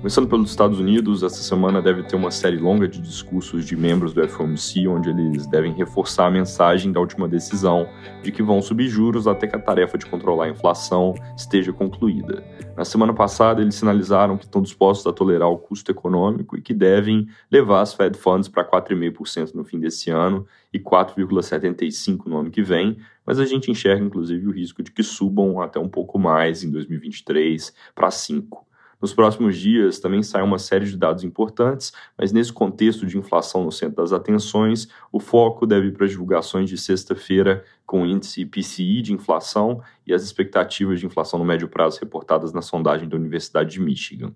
Começando pelos Estados Unidos, essa semana deve ter uma série longa de discursos de membros do FOMC, onde eles devem reforçar a mensagem da última decisão de que vão subir juros até que a tarefa de controlar a inflação esteja concluída. Na semana passada, eles sinalizaram que estão dispostos a tolerar o custo econômico e que devem levar as Fed Funds para 4,5% no fim desse ano e 4,75% no ano que vem, mas a gente enxerga inclusive o risco de que subam até um pouco mais em 2023 para 5%. Nos próximos dias também sai uma série de dados importantes, mas nesse contexto de inflação no centro das atenções, o foco deve ir para as divulgações de sexta-feira com o índice PCI de inflação e as expectativas de inflação no médio prazo reportadas na sondagem da Universidade de Michigan.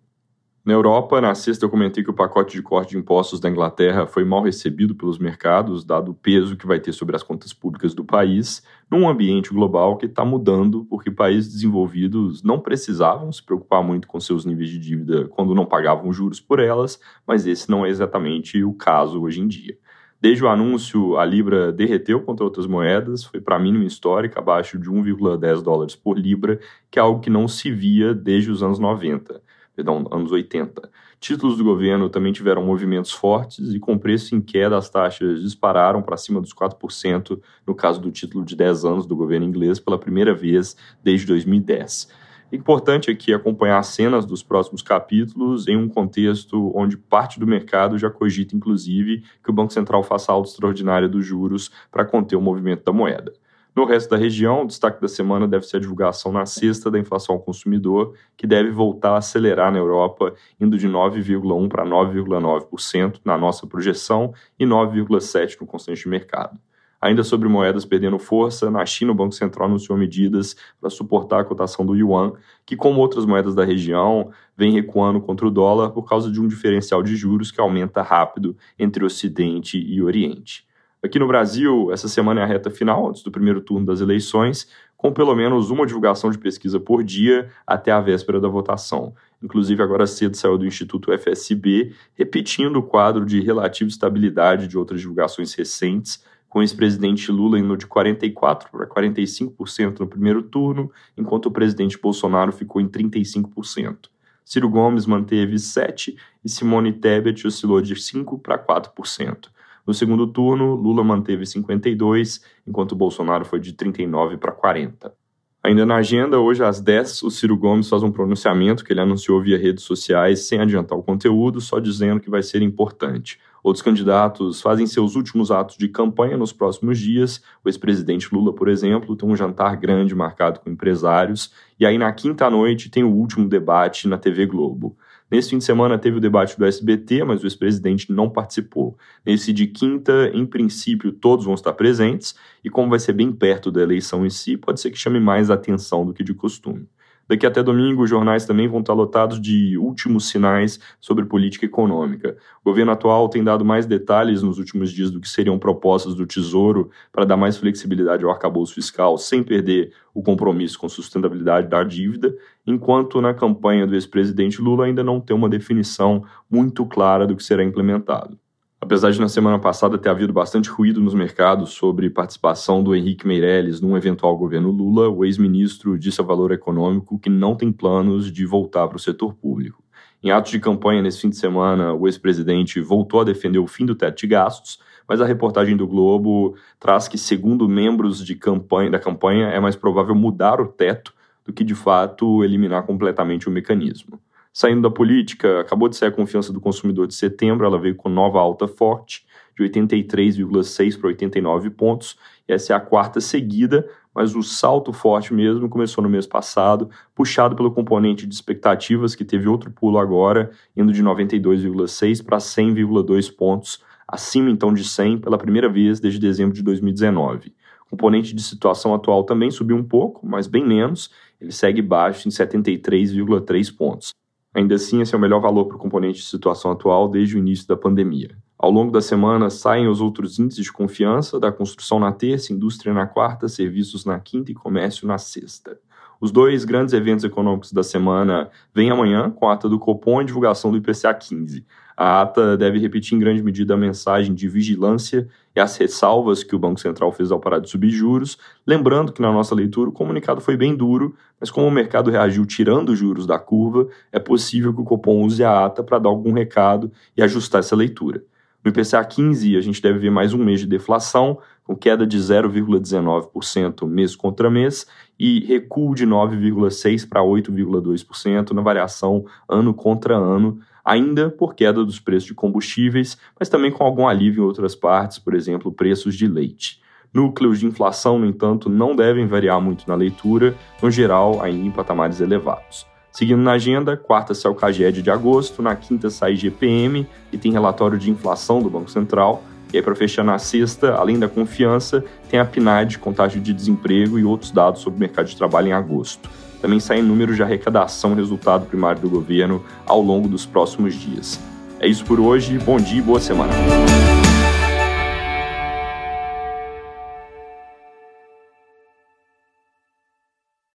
Na Europa, na sexta eu comentei que o pacote de corte de impostos da Inglaterra foi mal recebido pelos mercados, dado o peso que vai ter sobre as contas públicas do país, num ambiente global que está mudando, porque países desenvolvidos não precisavam se preocupar muito com seus níveis de dívida quando não pagavam juros por elas, mas esse não é exatamente o caso hoje em dia. Desde o anúncio, a Libra derreteu contra outras moedas, foi para a mínima histórica, abaixo de 1,10 dólares por Libra, que é algo que não se via desde os anos 90 perdão, anos 80. Títulos do governo também tiveram movimentos fortes e com preço em queda as taxas dispararam para cima dos 4% no caso do título de 10 anos do governo inglês pela primeira vez desde 2010. Importante aqui acompanhar as cenas dos próximos capítulos em um contexto onde parte do mercado já cogita, inclusive, que o Banco Central faça alta extraordinária dos juros para conter o movimento da moeda. No resto da região, o destaque da semana deve ser a divulgação na sexta da inflação ao consumidor, que deve voltar a acelerar na Europa, indo de 9,1% para 9,9% na nossa projeção e 9,7% no constante de mercado. Ainda sobre moedas perdendo força, na China o Banco Central anunciou medidas para suportar a cotação do yuan, que, como outras moedas da região, vem recuando contra o dólar por causa de um diferencial de juros que aumenta rápido entre Ocidente e Oriente. Aqui no Brasil, essa semana é a reta final, antes do primeiro turno das eleições, com pelo menos uma divulgação de pesquisa por dia até a véspera da votação. Inclusive, agora cedo saiu do Instituto FSB, repetindo o quadro de relativa estabilidade de outras divulgações recentes, com o ex-presidente Lula indo de 44% para 45% no primeiro turno, enquanto o presidente Bolsonaro ficou em 35%. Ciro Gomes manteve 7% e Simone Tebet oscilou de 5% para 4%. No segundo turno, Lula manteve 52, enquanto Bolsonaro foi de 39 para 40. Ainda na agenda, hoje às 10, o Ciro Gomes faz um pronunciamento que ele anunciou via redes sociais sem adiantar o conteúdo, só dizendo que vai ser importante. Outros candidatos fazem seus últimos atos de campanha nos próximos dias. O ex-presidente Lula, por exemplo, tem um jantar grande marcado com empresários. E aí, na quinta noite, tem o último debate na TV Globo. Nesse fim de semana teve o debate do SBT, mas o ex-presidente não participou. Nesse de quinta, em princípio, todos vão estar presentes, e como vai ser bem perto da eleição em si, pode ser que chame mais atenção do que de costume. Daqui até domingo, os jornais também vão estar lotados de últimos sinais sobre política econômica. O governo atual tem dado mais detalhes nos últimos dias do que seriam propostas do Tesouro para dar mais flexibilidade ao arcabouço fiscal, sem perder o compromisso com sustentabilidade da dívida, enquanto na campanha do ex-presidente Lula ainda não tem uma definição muito clara do que será implementado. Apesar de na semana passada ter havido bastante ruído nos mercados sobre participação do Henrique Meirelles num eventual governo Lula, o ex-ministro disse ao Valor Econômico que não tem planos de voltar para o setor público. Em atos de campanha nesse fim de semana, o ex-presidente voltou a defender o fim do teto de gastos, mas a reportagem do Globo traz que, segundo membros de campanha, da campanha, é mais provável mudar o teto do que de fato eliminar completamente o mecanismo. Saindo da política, acabou de sair a confiança do consumidor de setembro, ela veio com nova alta forte, de 83,6 para 89 pontos, essa é a quarta seguida, mas o salto forte mesmo começou no mês passado, puxado pelo componente de expectativas, que teve outro pulo agora, indo de 92,6 para 100,2 pontos, acima então de 100 pela primeira vez desde dezembro de 2019. O componente de situação atual também subiu um pouco, mas bem menos, ele segue baixo em 73,3 pontos. Ainda assim, esse é o melhor valor para o componente de situação atual desde o início da pandemia. Ao longo da semana, saem os outros índices de confiança da construção na terça, indústria na quarta, serviços na quinta e comércio na sexta. Os dois grandes eventos econômicos da semana vêm amanhã, com a ata do Copom e divulgação do IPCA 15. A ata deve repetir em grande medida a mensagem de vigilância e as ressalvas que o Banco Central fez ao parar de subir juros, lembrando que na nossa leitura o comunicado foi bem duro, mas como o mercado reagiu tirando juros da curva, é possível que o Copom use a ata para dar algum recado e ajustar essa leitura. No IPCA 15, a gente deve ver mais um mês de deflação, com queda de 0,19% mês contra mês e recuo de 9,6% para 8,2% na variação ano contra ano, ainda por queda dos preços de combustíveis, mas também com algum alívio em outras partes, por exemplo, preços de leite. Núcleos de inflação, no entanto, não devem variar muito na leitura, no geral, ainda em patamares elevados. Seguindo na agenda, quarta sai o CAGED de agosto, na quinta sai GPM e tem relatório de inflação do Banco Central. E aí, para fechar na sexta, além da confiança, tem a PNAD, contágio de desemprego e outros dados sobre o mercado de trabalho em agosto. Também saem números de arrecadação resultado primário do governo ao longo dos próximos dias. É isso por hoje, bom dia e boa semana.